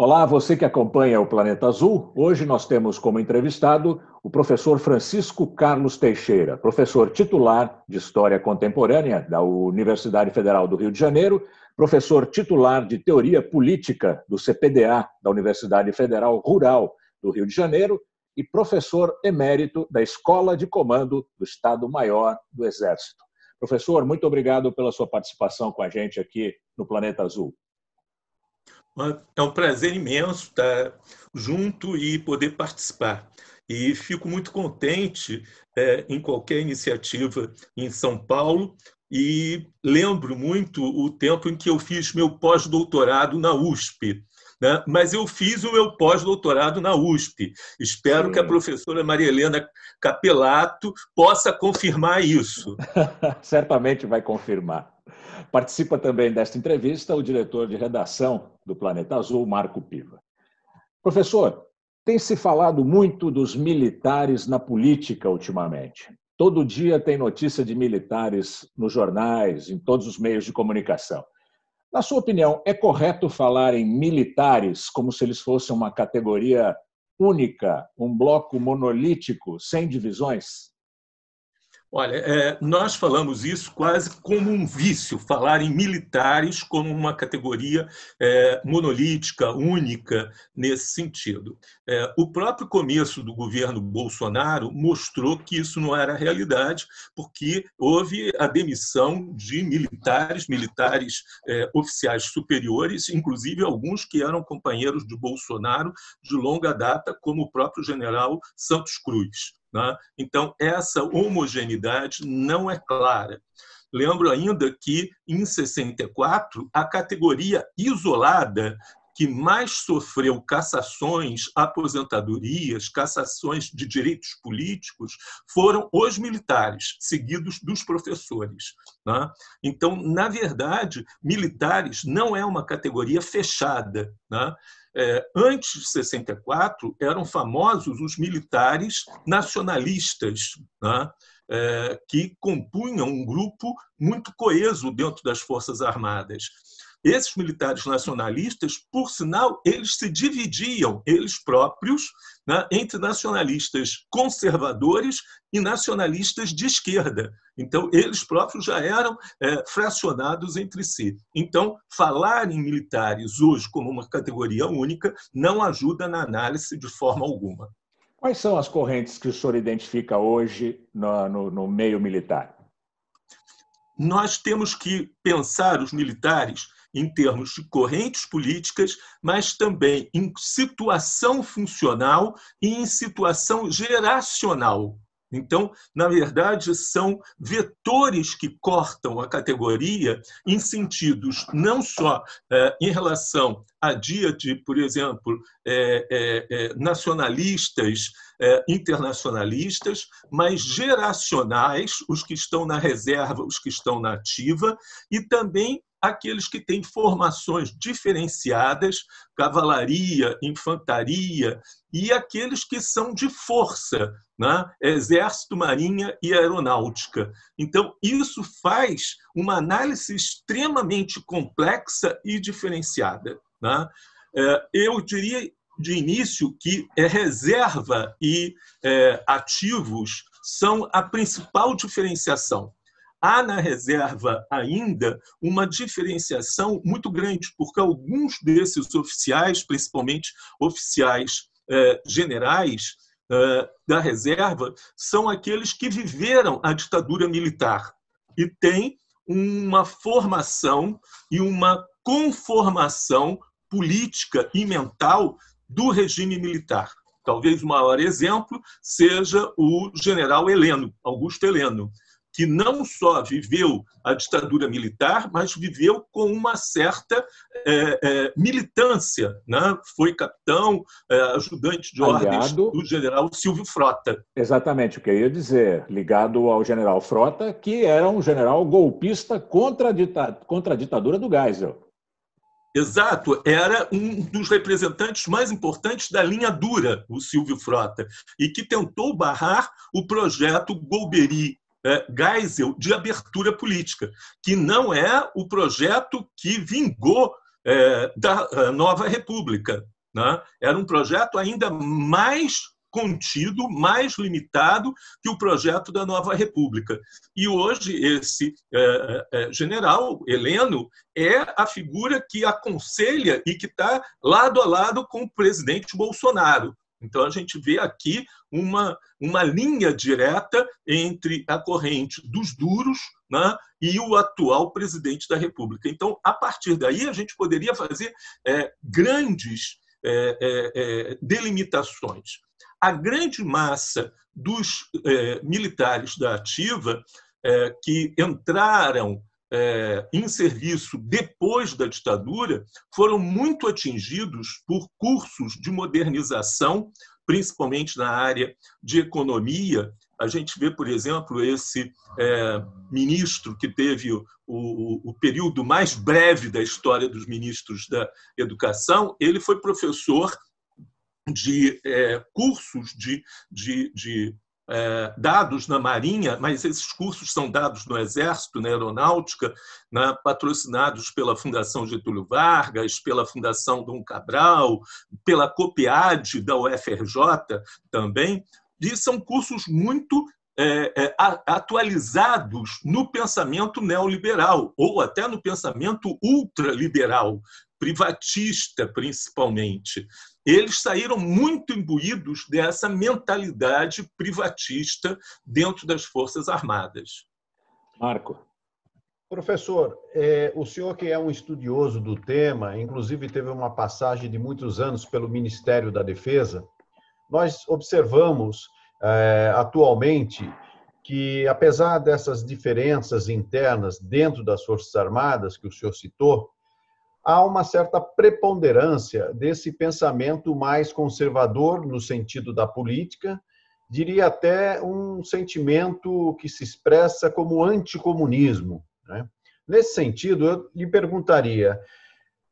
Olá, você que acompanha o Planeta Azul. Hoje nós temos como entrevistado o professor Francisco Carlos Teixeira, professor titular de História Contemporânea da Universidade Federal do Rio de Janeiro, professor titular de Teoria Política do CPDA da Universidade Federal Rural do Rio de Janeiro e professor emérito da Escola de Comando do Estado-Maior do Exército. Professor, muito obrigado pela sua participação com a gente aqui no Planeta Azul. É um prazer imenso estar junto e poder participar. E fico muito contente é, em qualquer iniciativa em São Paulo e lembro muito o tempo em que eu fiz meu pós-doutorado na USP. Né? Mas eu fiz o meu pós-doutorado na USP. Espero Sim. que a professora Maria Helena Capelato possa confirmar isso. Certamente vai confirmar. Participa também desta entrevista o diretor de redação do Planeta Azul, Marco Piva. Professor, tem se falado muito dos militares na política ultimamente. Todo dia tem notícia de militares nos jornais, em todos os meios de comunicação. Na sua opinião, é correto falar em militares como se eles fossem uma categoria única, um bloco monolítico, sem divisões? Olha, é, nós falamos isso quase como um vício, falar em militares como uma categoria é, monolítica, única, nesse sentido. É, o próprio começo do governo Bolsonaro mostrou que isso não era realidade, porque houve a demissão de militares, militares é, oficiais superiores, inclusive alguns que eram companheiros de Bolsonaro de longa data, como o próprio general Santos Cruz. Né? Então, essa homogeneidade não é clara. Lembro ainda que, em 64, a categoria isolada que mais sofreu cassações, aposentadorias, cassações de direitos políticos foram os militares, seguidos dos professores. Né? Então, na verdade, militares não é uma categoria fechada. Né? É, antes de 64, eram famosos os militares nacionalistas, né? é, que compunham um grupo muito coeso dentro das Forças Armadas. Esses militares nacionalistas, por sinal, eles se dividiam, eles próprios, né, entre nacionalistas conservadores e nacionalistas de esquerda. Então, eles próprios já eram é, fracionados entre si. Então, falar em militares hoje como uma categoria única não ajuda na análise de forma alguma. Quais são as correntes que o senhor identifica hoje no, no, no meio militar? Nós temos que pensar os militares em termos de correntes políticas, mas também em situação funcional e em situação geracional. Então, na verdade, são vetores que cortam a categoria em sentidos não só é, em relação a dia de, por exemplo, é, é, nacionalistas, internacionalistas, mas geracionais, os que estão na reserva, os que estão na ativa, e também aqueles que têm formações diferenciadas, cavalaria, infantaria, e aqueles que são de força, né? exército, marinha e aeronáutica. Então, isso faz uma análise extremamente complexa e diferenciada. Né? É, eu diria de início que é reserva e é, ativos são a principal diferenciação há na reserva ainda uma diferenciação muito grande, porque alguns desses oficiais, principalmente oficiais generais da reserva, são aqueles que viveram a ditadura militar e têm uma formação e uma conformação política e mental do regime militar. Talvez o maior exemplo seja o general Heleno, Augusto Heleno, que não só viveu a ditadura militar, mas viveu com uma certa é, é, militância. Né? Foi capitão, é, ajudante de Aliado, ordens do general Silvio Frota. Exatamente o que eu ia dizer, ligado ao general Frota, que era um general golpista contra a, dita, contra a ditadura do Geisel. Exato, era um dos representantes mais importantes da linha dura, o Silvio Frota, e que tentou barrar o projeto Golbery é, Geisel de abertura política, que não é o projeto que vingou é, da nova República. Né? Era um projeto ainda mais contido, mais limitado que o projeto da nova República. E hoje esse é, é, general Heleno é a figura que aconselha e que está lado a lado com o presidente Bolsonaro. Então, a gente vê aqui uma, uma linha direta entre a corrente dos duros né, e o atual presidente da República. Então, a partir daí, a gente poderia fazer é, grandes é, é, é delimitações. A grande massa dos é, militares da Ativa é, que entraram é, em serviço depois da ditadura foram muito atingidos por cursos de modernização, principalmente na área de economia. A gente vê, por exemplo, esse é, ministro que teve o, o, o, período mais breve da história dos ministros da educação, ele foi professor de é, cursos de, de, de é, dados na Marinha, mas esses cursos são dados no Exército, na Aeronáutica, né, patrocinados pela Fundação Getúlio Vargas, pela Fundação Dom Cabral, pela COPIAD da UFRJ também, e são cursos muito é, é, atualizados no pensamento neoliberal, ou até no pensamento ultraliberal, privatista principalmente eles saíram muito imbuídos dessa mentalidade privatista dentro das Forças Armadas. Marco. Professor, é, o senhor que é um estudioso do tema, inclusive teve uma passagem de muitos anos pelo Ministério da Defesa, nós observamos é, atualmente que, apesar dessas diferenças internas dentro das Forças Armadas que o senhor citou, há uma certa preponderância desse pensamento mais conservador no sentido da política, diria até um sentimento que se expressa como anticomunismo. Né? Nesse sentido, eu lhe perguntaria,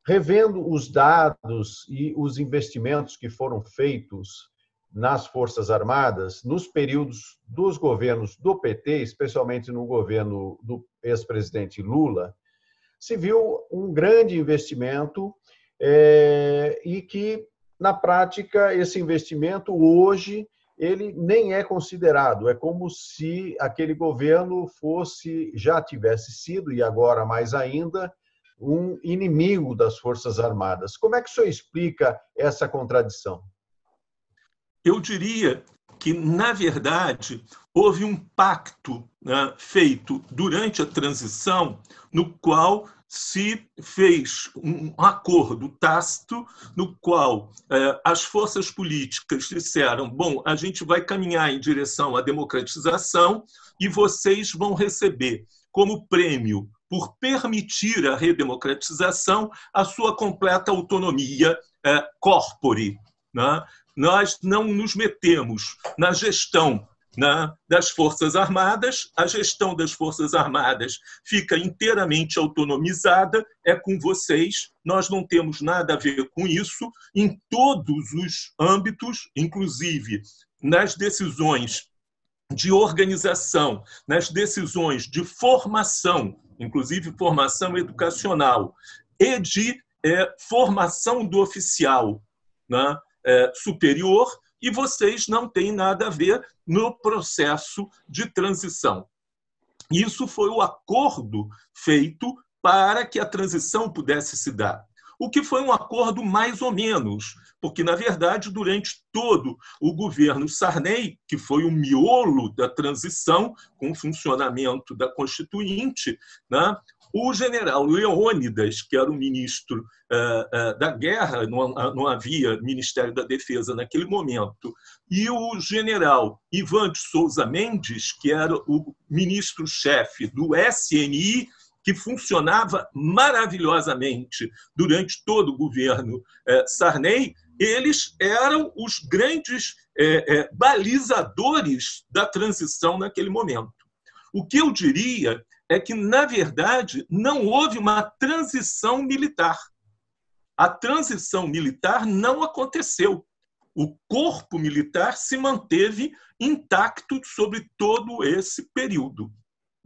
revendo os dados e os investimentos que foram feitos nas Forças Armadas, nos períodos dos governos do PT, especialmente no governo do ex-presidente Lula, se viu um grande investimento é, e que, na prática, esse investimento hoje ele nem é considerado. É como se aquele governo fosse, já tivesse sido, e agora mais ainda, um inimigo das Forças Armadas. Como é que o senhor explica essa contradição? Eu diria que, na verdade, houve um pacto né, feito durante a transição, no qual se fez um acordo tácito no qual eh, as forças políticas disseram: bom, a gente vai caminhar em direção à democratização e vocês vão receber como prêmio por permitir a redemocratização a sua completa autonomia eh, corpore. Né? Nós não nos metemos na gestão né, das Forças Armadas, a gestão das Forças Armadas fica inteiramente autonomizada, é com vocês, nós não temos nada a ver com isso, em todos os âmbitos, inclusive nas decisões de organização, nas decisões de formação, inclusive formação educacional, e de é, formação do oficial né, é, superior, e vocês não têm nada a ver no processo de transição. Isso foi o acordo feito para que a transição pudesse se dar. O que foi um acordo mais ou menos, porque, na verdade, durante todo o governo Sarney, que foi o miolo da transição com o funcionamento da Constituinte, né, o general Leônidas, que era o ministro uh, uh, da guerra, não, não, havia Ministério da Defesa naquele momento, e o general Ivan de Souza Mendes, que era o ministro-chefe do SNI, que funcionava maravilhosamente durante todo o governo uh, Sarney, eles eram os grandes balizadores da transição naquele momento. O que eu diria é que, na verdade, não houve uma transição militar. A transição militar não aconteceu. O corpo militar se manteve intacto sobre todo esse período.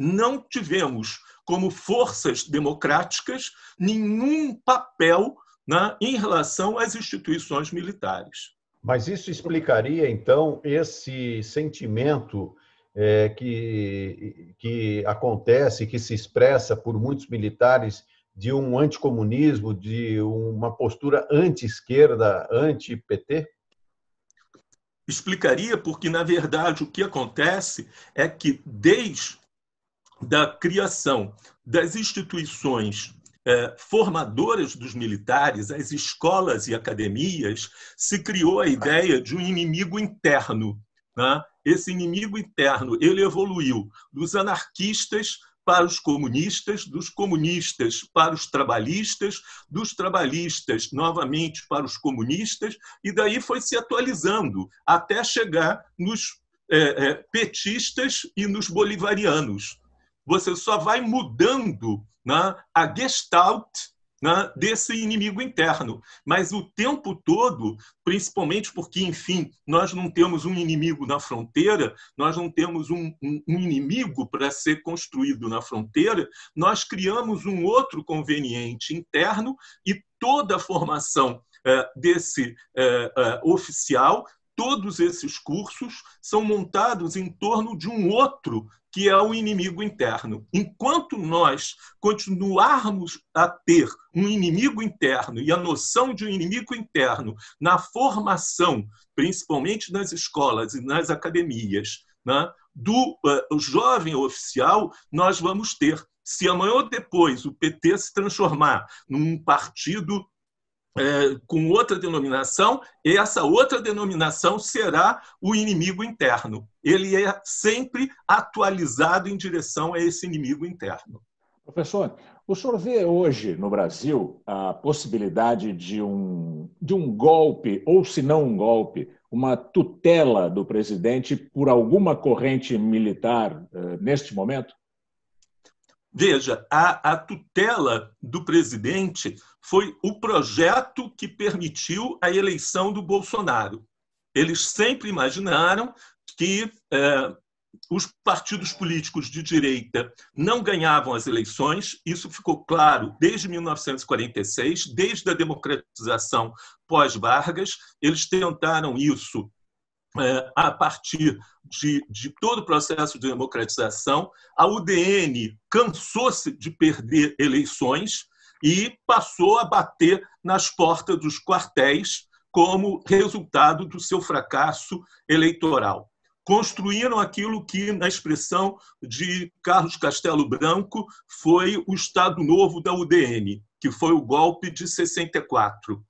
não tivemos, como forças democráticas, nenhum papel né, em relação às instituições militares. Mas isso explicaria, então, esse sentimento é, que, que acontece, que se expressa por muitos militares de um anticomunismo, de uma postura anti-esquerda, anti-PT? Explicaria porque, na verdade, o que acontece é que, desde a criação das instituições é, formadoras dos militares, as escolas e academias, se criou a ideia de um inimigo interno. Né? Esse inimigo interno ele evoluiu dos anarquistas para os comunistas, dos comunistas para os trabalhistas, dos trabalhistas novamente para os comunistas, e daí foi se atualizando até chegar nos é, é, petistas e nos bolivarianos. Você só vai mudando né, a gestalt né, desse inimigo interno. Mas o tempo todo, principalmente porque, enfim, nós não temos um inimigo na fronteira, nós não temos um, um, um inimigo para ser construído na fronteira, nós criamos um outro conveniente interno e toda a formação é, desse é, é, oficial todos esses cursos são montados em torno de um outro que é o inimigo interno. Enquanto nós continuarmos a ter um inimigo interno e a noção de um inimigo interno na formação, principalmente nas escolas e nas academias, né, do uh, jovem oficial, nós vamos ter. Se amanhã ou depois o PT se transformar num partido é, com outra denominação, essa outra denominação será o inimigo interno. Ele é sempre atualizado em direção a esse inimigo interno. Professor, o senhor vê hoje no Brasil a possibilidade de um, de um golpe, ou se não um golpe, uma tutela do presidente por alguma corrente militar uh, neste momento? Veja, a, a, tutela do presidente foi o projeto que permitiu a eleição do Bolsonaro. Eles sempre imaginaram que é, os partidos políticos de direita não ganhavam as eleições, isso ficou claro desde 1946, desde a democratização pós-Vargas. Eles tentaram isso é, a partir de, de, todo o processo de democratização, a UDN cansou-se de perder eleições e passou a bater nas portas dos quartéis como resultado do seu fracasso eleitoral. Construíram aquilo que, na expressão de Carlos Castelo Branco, foi o Estado Novo da UDN, que foi o golpe de 64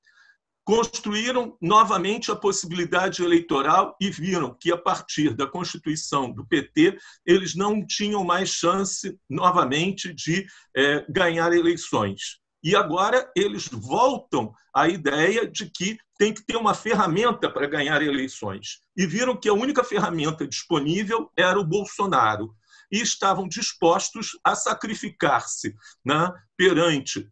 construíram novamente a possibilidade eleitoral e viram que, a partir da constituição do PT, eles não tinham mais chance, novamente, de é, ganhar eleições. E agora eles voltam à ideia de que tem que ter uma ferramenta para ganhar eleições. E viram que a única ferramenta disponível era o Bolsonaro. E estavam dispostos a sacrificar-se né, perante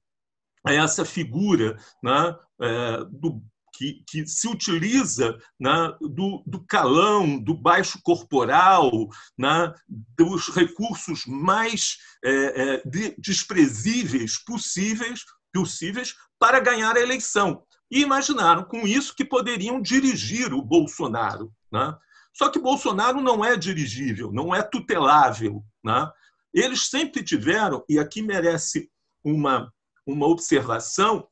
essa figura né, é, do, que, que, se utiliza né, do, do, calão, do baixo corporal, né, dos recursos mais é, é, de, desprezíveis possíveis, possíveis para ganhar a eleição. E imaginaram com isso que poderiam dirigir o Bolsonaro. Né? Só que Bolsonaro não é dirigível, não é tutelável. Né? Eles sempre tiveram, e aqui merece uma uma observação,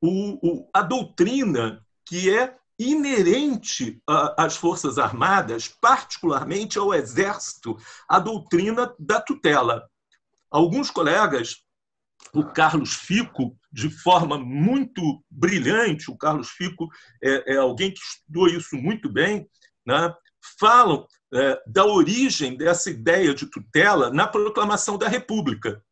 o, o, a doutrina que é inerente às Forças Armadas, particularmente ao Exército, a doutrina da tutela. Alguns colegas, o Carlos Fico, de forma muito brilhante, o Carlos Fico é, é alguém que estudou isso muito bem, né? falam é, da origem dessa ideia de tutela na proclamação da República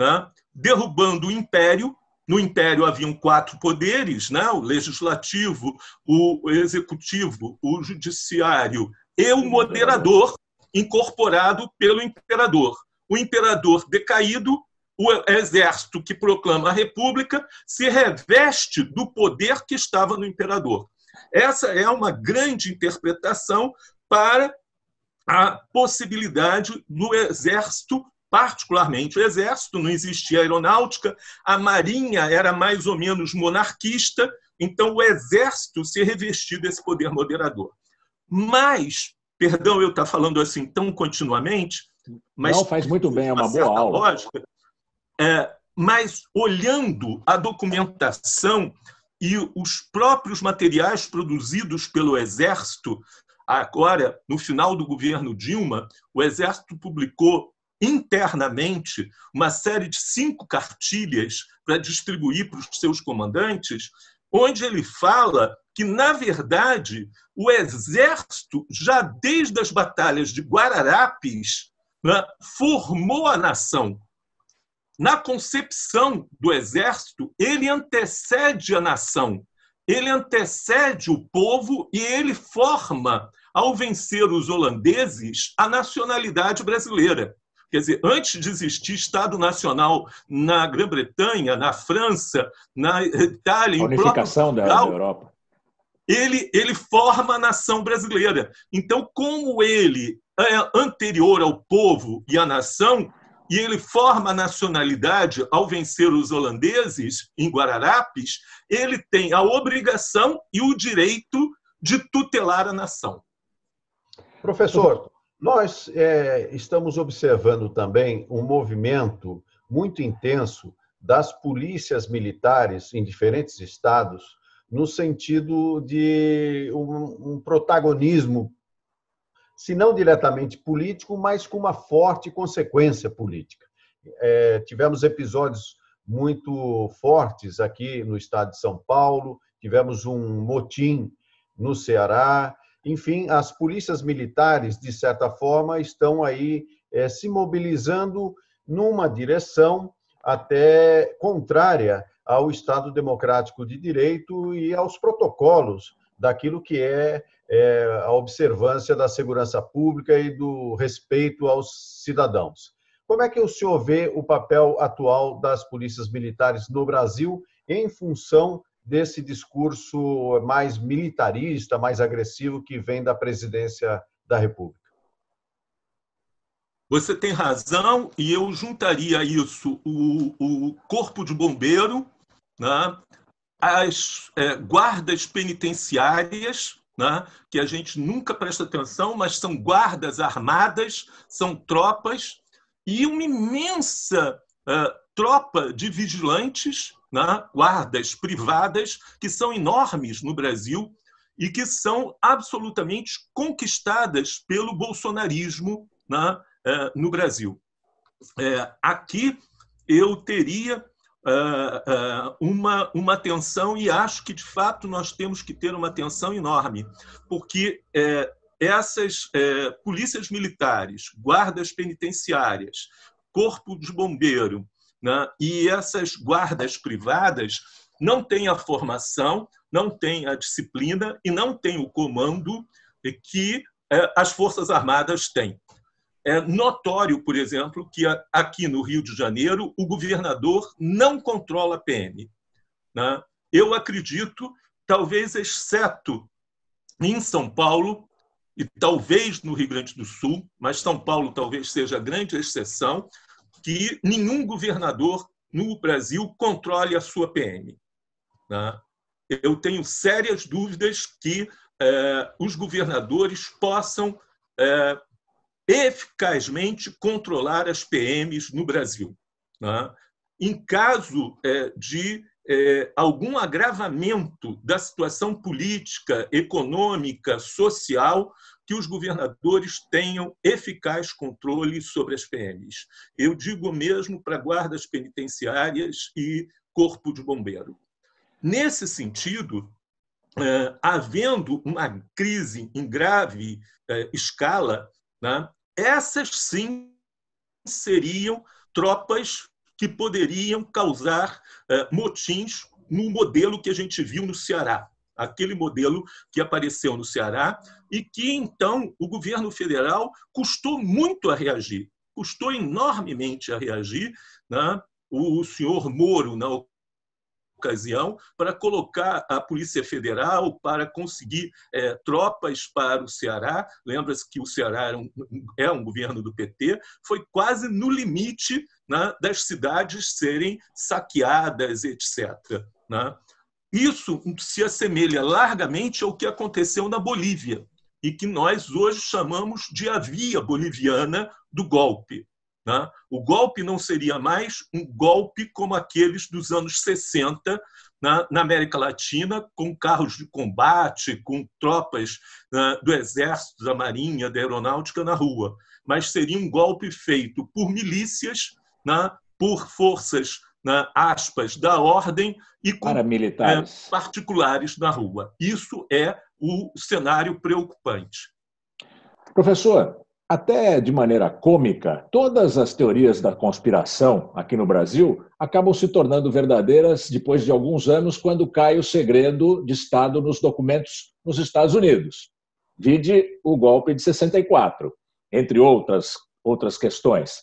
né? derrubando o império. No império haviam quatro poderes: né? o legislativo, o executivo, o judiciário e o moderador, incorporado pelo imperador. O imperador decaído, o exército que proclama a república se reveste do poder que estava no imperador. Essa é uma grande interpretação para a possibilidade do exército particularmente o Exército, não existia aeronáutica, a Marinha era mais ou menos monarquista, então o Exército se revestiu desse poder moderador. Mas, perdão eu estar falando assim tão continuamente, mas. Não, faz muito bem, é uma, uma boa aula. Lógica, é, mas olhando a documentação e os próprios materiais produzidos pelo Exército, agora, no final do governo Dilma, o Exército publicou internamente uma série de cinco cartilhas para distribuir para os seus comandantes, onde ele fala que, na verdade, o Exército, já desde as batalhas de Guararapes, né, formou a nação na concepção do exército, ele antecede a nação, ele antecede o povo e ele forma, ao vencer os holandeses, a nacionalidade brasileira. Quer dizer, antes de existir Estado Nacional na Grã-Bretanha, na França, na Itália, a unificação da, da Europa, ele, ele forma a nação brasileira. Então, como ele é anterior ao povo e à nação, e ele forma a nacionalidade ao vencer os holandeses em Guararapes, ele tem a obrigação e o direito de tutelar a nação. Professor, nós é, estamos observando também um movimento muito intenso das polícias militares em diferentes estados, no sentido de um, um protagonismo se não diretamente político, mas com uma forte consequência política. É, tivemos episódios muito fortes aqui no estado de São Paulo, tivemos um motim no Ceará. Enfim, as polícias militares, de certa forma, estão aí é, se mobilizando numa direção até contrária ao Estado Democrático de Direito e aos protocolos daquilo que é é, a observância da segurança pública e do respeito aos cidadãos. Como é que o senhor vê o papel atual das polícias militares no Brasil em função desse discurso mais militarista, mais agressivo que vem da presidência da República? Você tem razão, e eu juntaria isso o, o corpo de bombeiro, né, as é, guardas penitenciárias, né, que a gente nunca presta atenção, mas são guardas armadas, são tropas, e uma imensa uh, tropa de vigilantes, né, guardas privadas, que são enormes no Brasil e que são absolutamente conquistadas pelo bolsonarismo né, uh, no Brasil. Uh, aqui eu teria uh, uh, uma, uma atenção, e acho que, de fato, nós temos que ter uma atenção enorme, porque essas polícias militares, guardas penitenciárias, corpo de bombeiro né, e essas guardas privadas não têm a formação, não têm a disciplina e não têm o comando que eh, as Forças Armadas têm. É notório, por exemplo, que aqui no Rio de Janeiro o governador não controla a PM. Né? Eu acredito, talvez exceto em São Paulo e talvez no Rio Grande do Sul, mas São Paulo talvez seja a grande exceção, que nenhum governador no Brasil controle a sua PM. Né? Eu tenho sérias dúvidas que eh, os governadores possam eh, eficazmente controlar as PMs no Brasil. Né? Em caso é, de é, algum agravamento da situação política, econômica, social, que os governadores tenham eficaz controle sobre as PMs. Eu digo mesmo para guardas penitenciárias e corpo de bombeiro. Nesse sentido, é, havendo uma crise em grave escala, né, essas sim seriam tropas que poderiam causar eh, motins no modelo que a gente viu no Ceará, aquele modelo que apareceu no Ceará e que então o governo federal custou muito a reagir, custou enormemente a reagir. Né? O senhor Moro, na ocasião para colocar a Polícia Federal para conseguir é, tropas para o Ceará. Lembra-se que o Ceará um, é um governo do PT, foi quase no limite né, das cidades serem saqueadas, etc. Né? Isso se assemelha largamente ao que aconteceu na Bolívia e que nós hoje chamamos de a via boliviana do golpe. Né? O golpe não seria mais um golpe como aqueles dos anos 60 na, na América Latina, com carros de combate, com tropas né, do Exército, da Marinha, da Aeronáutica na rua, mas seria um golpe feito por milícias, né, por forças né, aspas, da ordem e com é, particulares na rua. Isso é o cenário preocupante. Professor, até de maneira cômica, todas as teorias da conspiração aqui no Brasil acabam se tornando verdadeiras depois de alguns anos, quando cai o segredo de Estado nos documentos nos Estados Unidos. Vide o golpe de 64, entre outras, outras questões.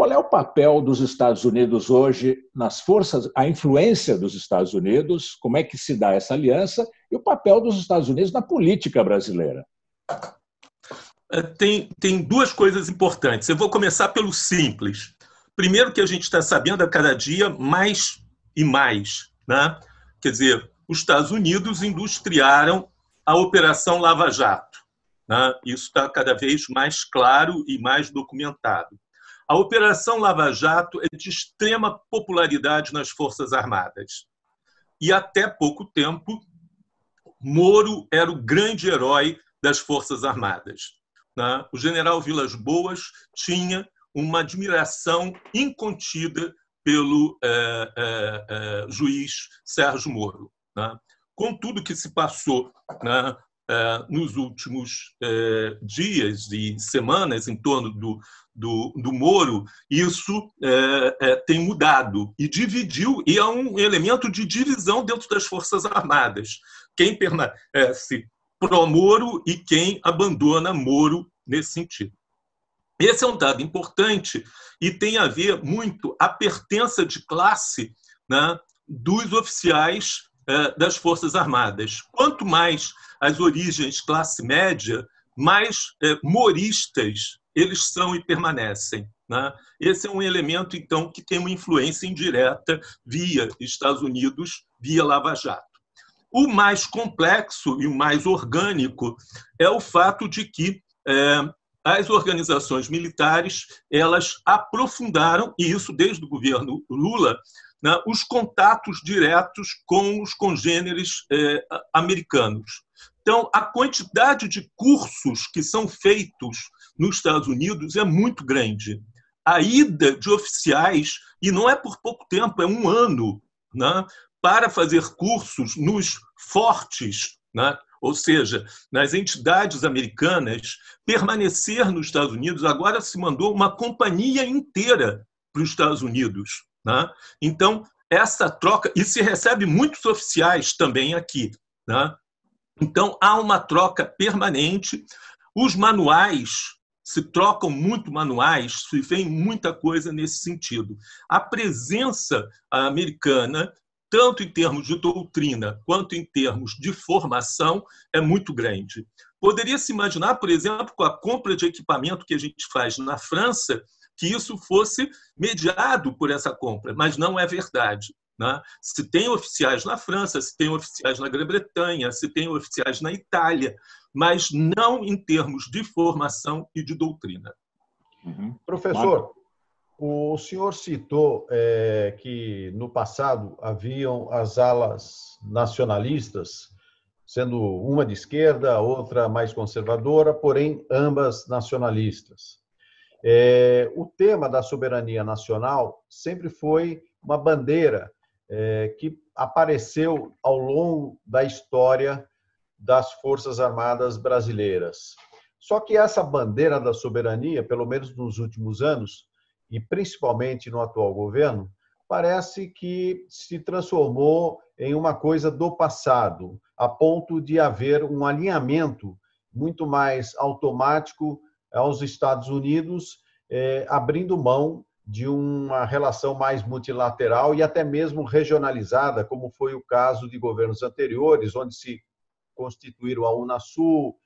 Qual é o papel dos Estados Unidos hoje nas forças, a influência dos Estados Unidos, como é que se dá essa aliança e o papel dos Estados Unidos na política brasileira? É, tem, tem duas coisas importantes. Eu vou começar pelo simples. Primeiro, que a gente está sabendo a cada dia mais e mais. Né? Quer dizer, os Estados Unidos industriaram a Operação Lava Jato. Né? Isso está cada vez mais claro e mais documentado. A Operação Lava Jato é de extrema popularidade nas Forças Armadas. E até pouco tempo, Moro era o grande herói das Forças Armadas. Né? O general Vilas Boas tinha uma admiração incontida pelo é, é, é, juiz Sérgio Moro. Né? Com tudo que se passou né, nos últimos dias e semanas em torno do, do, do Moro, isso tem mudado e dividiu, e é um elemento de divisão dentro das Forças Armadas. Quem permanece pró-Moro e quem abandona Moro nesse sentido. Esse é um dado importante e tem a ver muito a pertença de classe né, dos oficiais eh, das Forças Armadas. Quanto mais as origens classe média, mais eh, moristas eles são e permanecem. Né? Esse é um elemento, então, que tem uma influência indireta via Estados Unidos, via Lava Jato. O mais complexo e o mais orgânico é o fato de que é, as organizações militares elas aprofundaram, e isso desde o governo Lula, né, os contatos diretos com os congêneres é, americanos. Então, a quantidade de cursos que são feitos nos Estados Unidos é muito grande. A ida de oficiais, e não é por pouco tempo, é um ano, né, para fazer cursos nos fortes, né? ou seja, nas entidades americanas, permanecer nos Estados Unidos, agora se mandou uma companhia inteira para os Estados Unidos. Né? Então, essa troca, e se recebe muitos oficiais também aqui. Né? Então, há uma troca permanente. Os manuais se trocam muito manuais, se vê muita coisa nesse sentido. A presença americana tanto em termos de doutrina quanto em termos de formação, é muito grande. Poderia se imaginar, por exemplo, com a compra de equipamento que a gente faz na França, que isso fosse mediado por essa compra, mas não é verdade. Né? Se tem oficiais na França, se tem oficiais na Grã-Bretanha, se tem oficiais na Itália, mas não em termos de formação e de doutrina. Uhum. Professor, o senhor citou é, que no passado haviam as alas nacionalistas, sendo uma de esquerda, outra mais conservadora, porém ambas nacionalistas. É, o tema da soberania nacional sempre foi uma bandeira é, que apareceu ao longo da história das Forças Armadas brasileiras. Só que essa bandeira da soberania, pelo menos nos últimos anos, e principalmente no atual governo, parece que se transformou em uma coisa do passado, a ponto de haver um alinhamento muito mais automático aos Estados Unidos, eh, abrindo mão de uma relação mais multilateral e até mesmo regionalizada, como foi o caso de governos anteriores, onde se constituíram a Unasul,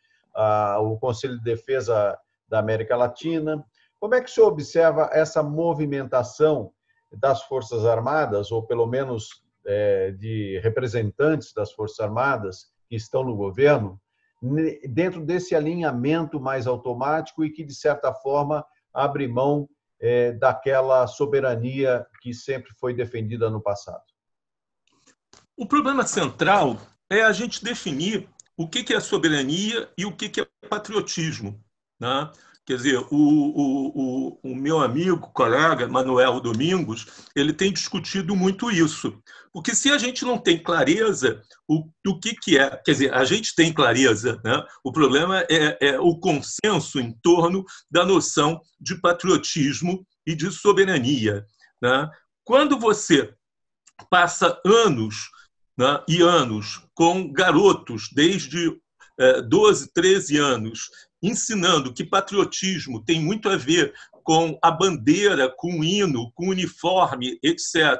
o Conselho de Defesa da América Latina. Como é que o senhor observa essa movimentação das Forças Armadas, ou pelo menos é, de representantes das Forças Armadas que estão no governo, dentro desse alinhamento mais automático e que, de certa forma, abre mão é, daquela soberania que sempre foi defendida no passado? O problema central é a gente definir o que é soberania e o que é patriotismo. Né? Quer dizer, o, o, o, o, meu amigo, colega Manuel Domingos, ele tem discutido muito isso. Porque se a gente não tem clareza o, do que, que é, quer dizer, a gente tem clareza, né? o problema é, é o consenso em torno da noção de patriotismo e de soberania. Né? Quando você passa anos né, e anos com garotos, desde 12, eh, 13 anos, ensinando que patriotismo tem muito a ver com a bandeira, com o hino, com o uniforme, etc.,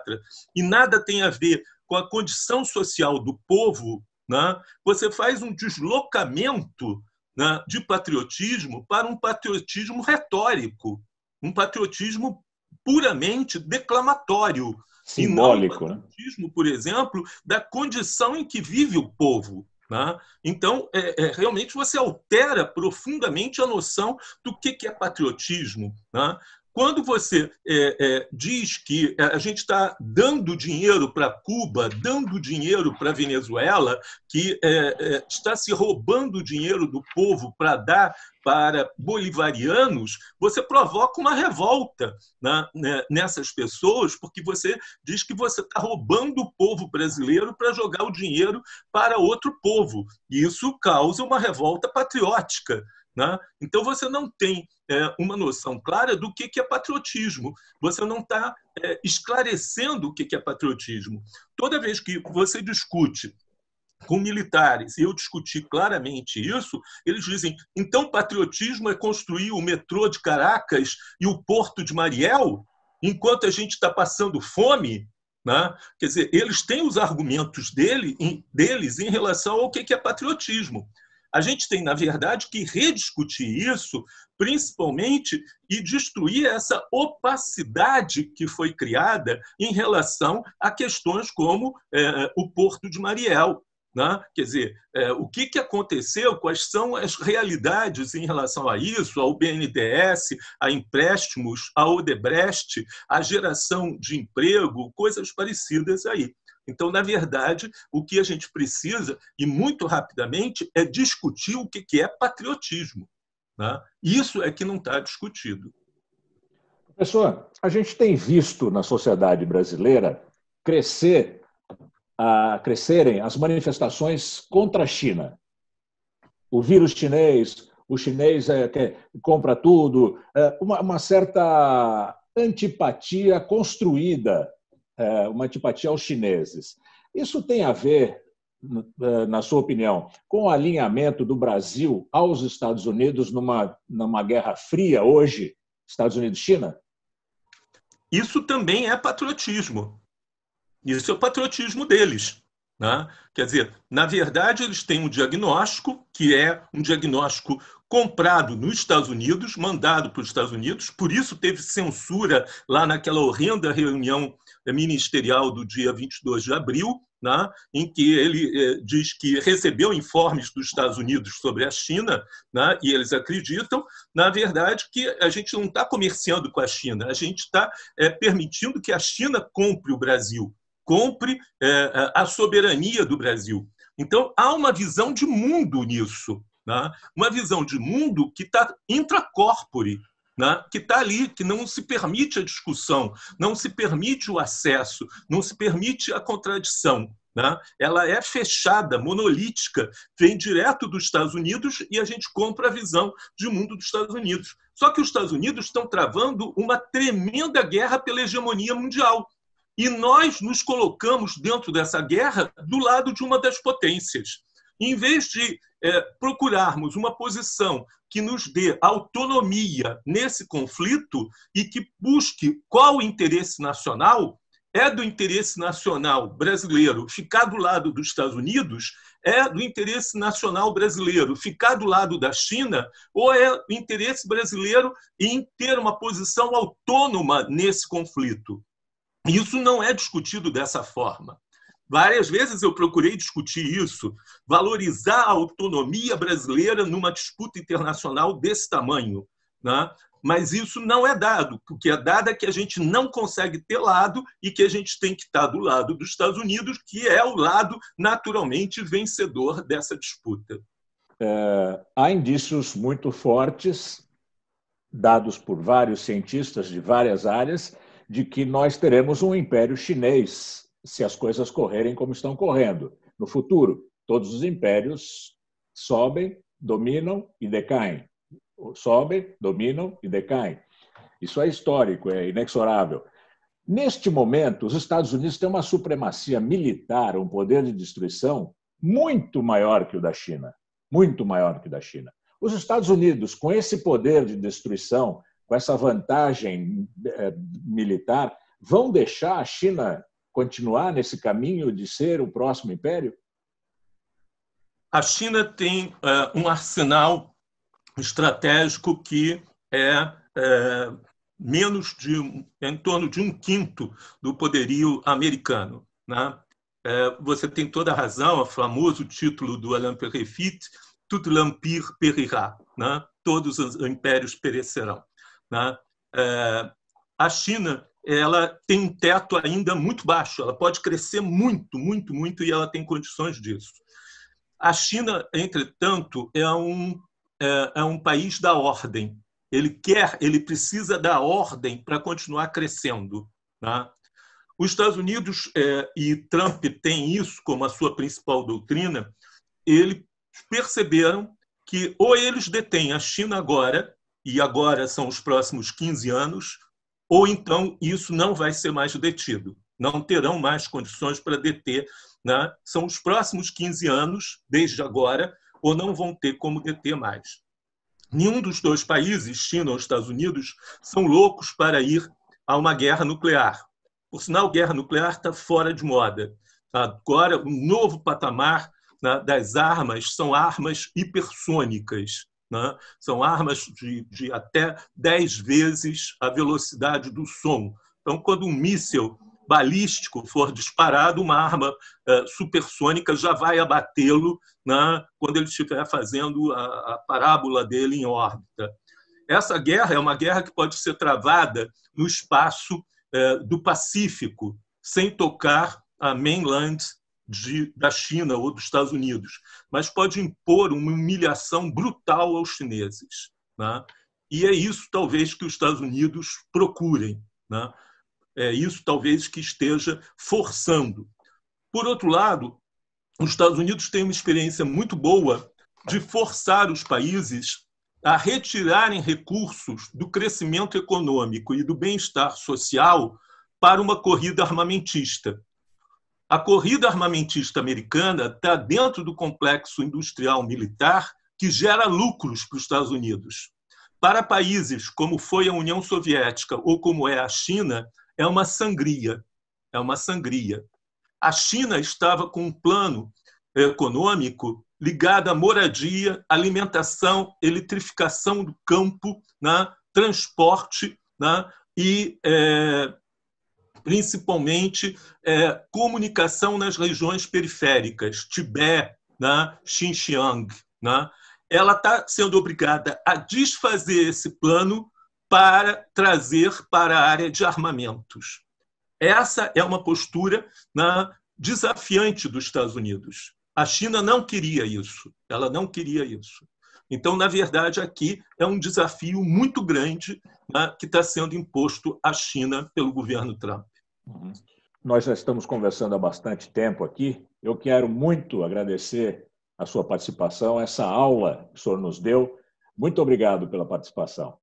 e nada tem a ver com a condição social do povo, né? você faz um deslocamento né, de patriotismo para um patriotismo retórico, um patriotismo puramente declamatório. Simbólico. E não um patriotismo, por exemplo, da condição em que vive o povo. Né? Então, é, é, realmente você altera profundamente a noção do que, que é patriotismo. Né? Quando você é, é, diz que a gente está dando dinheiro para Cuba, dando dinheiro para Venezuela, que é, é, está se roubando dinheiro do povo para dar para bolivarianos, você provoca uma revolta né, né nessas pessoas, porque você diz que você está roubando o povo brasileiro para jogar o dinheiro para outro povo. Isso causa uma revolta patriótica. Né? Então, você não tem é, uma noção clara do que, que é patriotismo. Você não está é, esclarecendo o que, que é patriotismo. Toda vez que você discute com militares, e eu discuti claramente isso, eles dizem: então patriotismo é construir o metrô de Caracas e o porto de Mariel, enquanto a gente está passando fome? Né? Quer dizer, eles têm os argumentos dele, deles em relação ao que é patriotismo. A gente tem, na verdade, que rediscutir isso, principalmente, e destruir essa opacidade que foi criada em relação a questões como é, o Porto de Mariel. Né? Quer dizer, é, o que, que aconteceu, quais são as realidades em relação a isso, ao BNDES, a empréstimos, a Odebrecht, a geração de emprego, coisas parecidas aí. Então, na verdade, o que a gente precisa, e muito rapidamente, é discutir o que é patriotismo. Né? Isso é que não está discutido. Professor, a gente tem visto na sociedade brasileira crescer, a, crescerem as manifestações contra a China. O vírus chinês, o chinês é, compra tudo, é, uma, uma certa antipatia construída uma antipatia aos chineses. Isso tem a ver, é, na sua opinião, com o alinhamento do Brasil aos Estados Unidos numa, numa guerra fria hoje, Estados Unidos-China? Isso também é patriotismo. Isso é o patriotismo deles. Né? Quer dizer, na verdade, eles têm um diagnóstico que é um diagnóstico comprado nos Estados Unidos, mandado para os Estados Unidos, por isso teve censura lá naquela horrenda reunião ministerial do dia 22 de abril, né, em que ele eh, diz que recebeu informes dos Estados Unidos sobre a China, né, e eles acreditam, na verdade, que a gente não está comerciando com a China, a gente está eh, permitindo que a China compre o Brasil, compre eh, a soberania do Brasil. Então, há uma visão de mundo nisso, né, uma visão de mundo que está intracorpore, né, que está ali, que não se permite a discussão, não se permite o acesso, não se permite a contradição. Né? Ela é fechada, monolítica, vem direto dos Estados Unidos e a gente compra a visão de mundo dos Estados Unidos. Só que os Estados Unidos estão travando uma tremenda guerra pela hegemonia mundial. E nós nos colocamos dentro dessa guerra do lado de uma das potências. Em vez de é, procurarmos uma posição que nos dê autonomia nesse conflito e que busque qual o interesse nacional, é do interesse nacional brasileiro ficar do lado dos Estados Unidos, é do interesse nacional brasileiro ficar do lado da China, ou é do interesse brasileiro em ter uma posição autônoma nesse conflito. Isso não é discutido dessa forma. Várias vezes eu procurei discutir isso, valorizar a autonomia brasileira numa disputa internacional desse tamanho. Né? mas isso não é dado. O que é dado é que a gente não consegue ter lado e que a gente tem que estar do lado dos Estados Unidos, que é o lado naturalmente vencedor dessa disputa. É, há indícios muito fortes, dados por vários cientistas de várias áreas, de que nós teremos um império chinês se as coisas correrem como estão correndo no futuro. Todos os impérios sobem, dominam e decaem sobem, dominam e decaem. Isso é histórico, é inexorável. Neste momento, os Estados Unidos têm uma supremacia militar, um poder de destruição muito maior que o da China. Muito maior que o da China. Os Estados Unidos, com esse poder de destruição, com essa vantagem eh, militar, vão deixar a China continuar nesse caminho de ser o próximo império? A China tem uh, um arsenal estratégico que é, é menos de em torno de um quinto do poderio americano. Né? É, você tem toda a razão, o famoso título do Alain Perrefit, Tout l'empire périra, né? todos os impérios perecerão. Né? É, a China ela tem um teto ainda muito baixo, ela pode crescer muito, muito, muito, e ela tem condições disso. A China, entretanto, é um é, é um país da ordem. Ele quer, ele precisa da ordem para continuar crescendo. Né? Os Estados Unidos é, e Trump têm isso como a sua principal doutrina. Eles perceberam que ou eles detêm a China agora, e agora são os próximos 15 anos, ou então isso não vai ser mais detido. Não terão mais condições para deter. Né? São os próximos 15 anos, desde agora, ou não vão ter como deter mais. Nenhum dos dois países, China ou Estados Unidos, são loucos para ir a uma guerra nuclear. Por sinal, guerra nuclear está fora de moda. Agora, um novo patamar né, das armas são armas hipersônicas. Né? São armas de, de até 10 vezes a velocidade do som. Então, quando um míssil balístico for disparado, uma arma uh, supersônica já vai abatê-lo né, quando ele estiver fazendo a, a, parábola dele em órbita. Essa guerra é uma guerra que pode ser travada no espaço uh, do Pacífico, sem tocar a mainland de, da China ou dos Estados Unidos, mas pode impor uma humilhação brutal aos chineses. Né? E é isso, talvez, que os Estados Unidos procurem. Né? é isso talvez que esteja forçando. Por outro lado, os Estados Unidos têm uma experiência muito boa de forçar os países a retirarem recursos do crescimento econômico e do bem-estar social para uma corrida armamentista. A corrida armamentista americana está dentro do complexo industrial militar que gera lucros para os Estados Unidos. Para países como foi a União Soviética ou como é a China, é uma sangria. É uma sangria. A China estava com um plano econômico ligado à moradia, alimentação, eletrificação do campo, né, transporte né, e, é, principalmente, é, comunicação nas regiões periféricas, Tibete, né, Xinjiang. Né, ela está sendo obrigada a desfazer esse plano para trazer para a área de armamentos. Essa é uma postura né, desafiante dos Estados Unidos. A China não queria isso, ela não queria isso. Então, na verdade, aqui é um desafio muito grande né, que está sendo imposto à China pelo governo Trump. Uhum. Nós já estamos conversando há bastante tempo aqui. Eu quero muito agradecer a sua participação, essa aula que o senhor nos deu. Muito obrigado pela participação.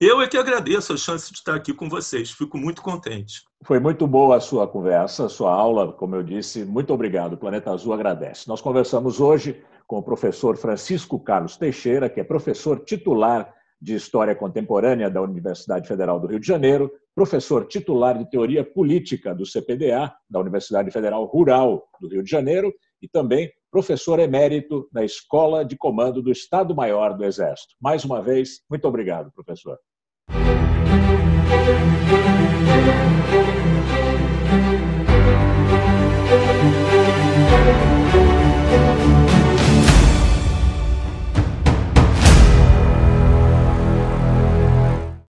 Eu é que agradeço a chance de estar aqui com vocês, fico muito contente. Foi muito boa a sua conversa, a sua aula, como eu disse. Muito obrigado. O Planeta Azul agradece. Nós conversamos hoje com o professor Francisco Carlos Teixeira, que é professor titular de História Contemporânea da Universidade Federal do Rio de Janeiro, professor titular de Teoria Política do CPDA, da Universidade Federal Rural do Rio de Janeiro, e também professor emérito na Escola de Comando do Estado-Maior do Exército. Mais uma vez, muito obrigado, professor.